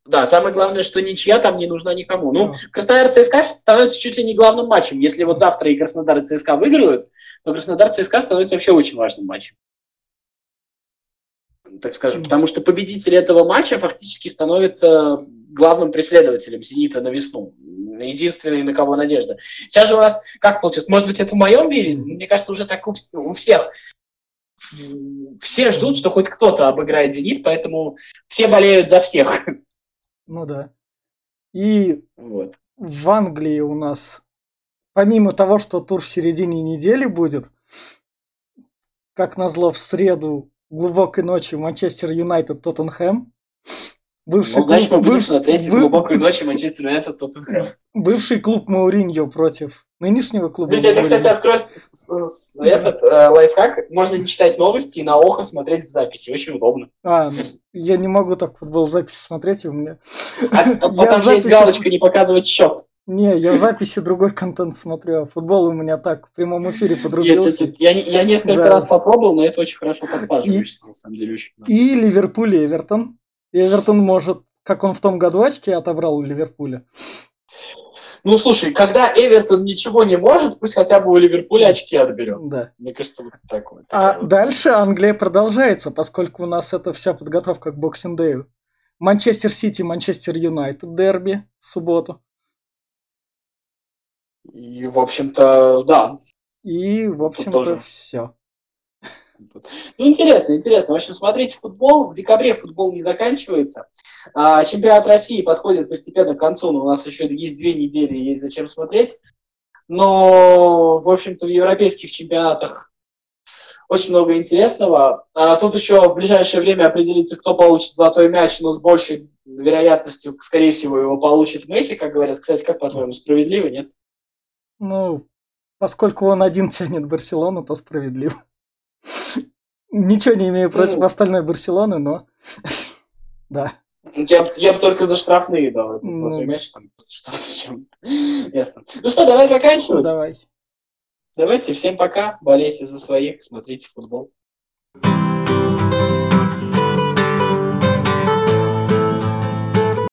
Да, самое главное, что ничья там не нужна никому. Ну, Да. Краснодар ЦСКА становится чуть ли не главным матчем. Если вот завтра и Краснодар и ЦСКА выигрывают, то Краснодар ЦСКА становится вообще очень важным матчем. Так скажем, потому что победитель этого матча фактически становится главным преследователем «Зенита» на весну. Единственный, на кого надежда. Сейчас же у нас, как получилось, может быть, это в моем мире, мне кажется, уже так у, у всех. Все ждут, что хоть кто-то обыграет «Зенит», поэтому все болеют за всех. Ну да. И Вот. в Англии у нас, помимо того, что тур в середине недели будет, как назло в среду глубокой ночью Манчестер Юнайтед Тоттенхэм. Бывший, Ну, значит, мы клуб, будем быв- смотреть бы- глубокой ночи Манчестер Юнайтед Тоттенхэм. бывший клуб Мауриньо против нынешнего клуба. Видите, это, кстати, открой этот э, лайфхак. Можно не читать новости и на охо смотреть в записи. Очень удобно. А, я не могу так футбол записи смотреть, у меня... А, а Я там же есть записи- галочка не показывать счет. Не, я в записи другой контент смотрю, а футбол у меня так в прямом эфире Нет, подрубился. это- я, я несколько Да. раз попробовал, но это очень хорошо подсаживаешься, на самом деле. Очень. И Ливерпуль и Эвертон. И Эвертон может, как он в том году очки отобрал у Ливерпуля. Ну, слушай, когда Эвертон ничего не может, пусть хотя бы у Ливерпуля очки отберет. Да. Мне кажется, вот такое. А вот. дальше Англия продолжается, поскольку у нас это вся подготовка к Боксинг Дэю. Манчестер Сити, Манчестер Юнайтед, дерби в субботу. И, в общем-то, да. И, в тоже. общем-то, все. Ну, интересно, интересно. В общем, смотрите футбол. В декабре футбол не заканчивается. А, чемпионат России подходит постепенно к концу, но у нас еще есть две недели, есть зачем смотреть. Но, в общем-то, в европейских чемпионатах очень много интересного. А тут еще в ближайшее время определится, кто получит золотой мяч, но с большей вероятностью, скорее всего, его получит Месси, как говорят. Кстати, как по-твоему, справедливо, нет? Ну, поскольку он один тянет Барселону, то справедливо. Ничего не имею против Ну. остальной Барселоны, но... Да. Я, я бы только за штрафные дал этот Ну. золотой мяч, там, что с чем. Ясно. Ну что, давай заканчивать. Давай. Давайте, всем пока. Болейте за своих, смотрите футбол.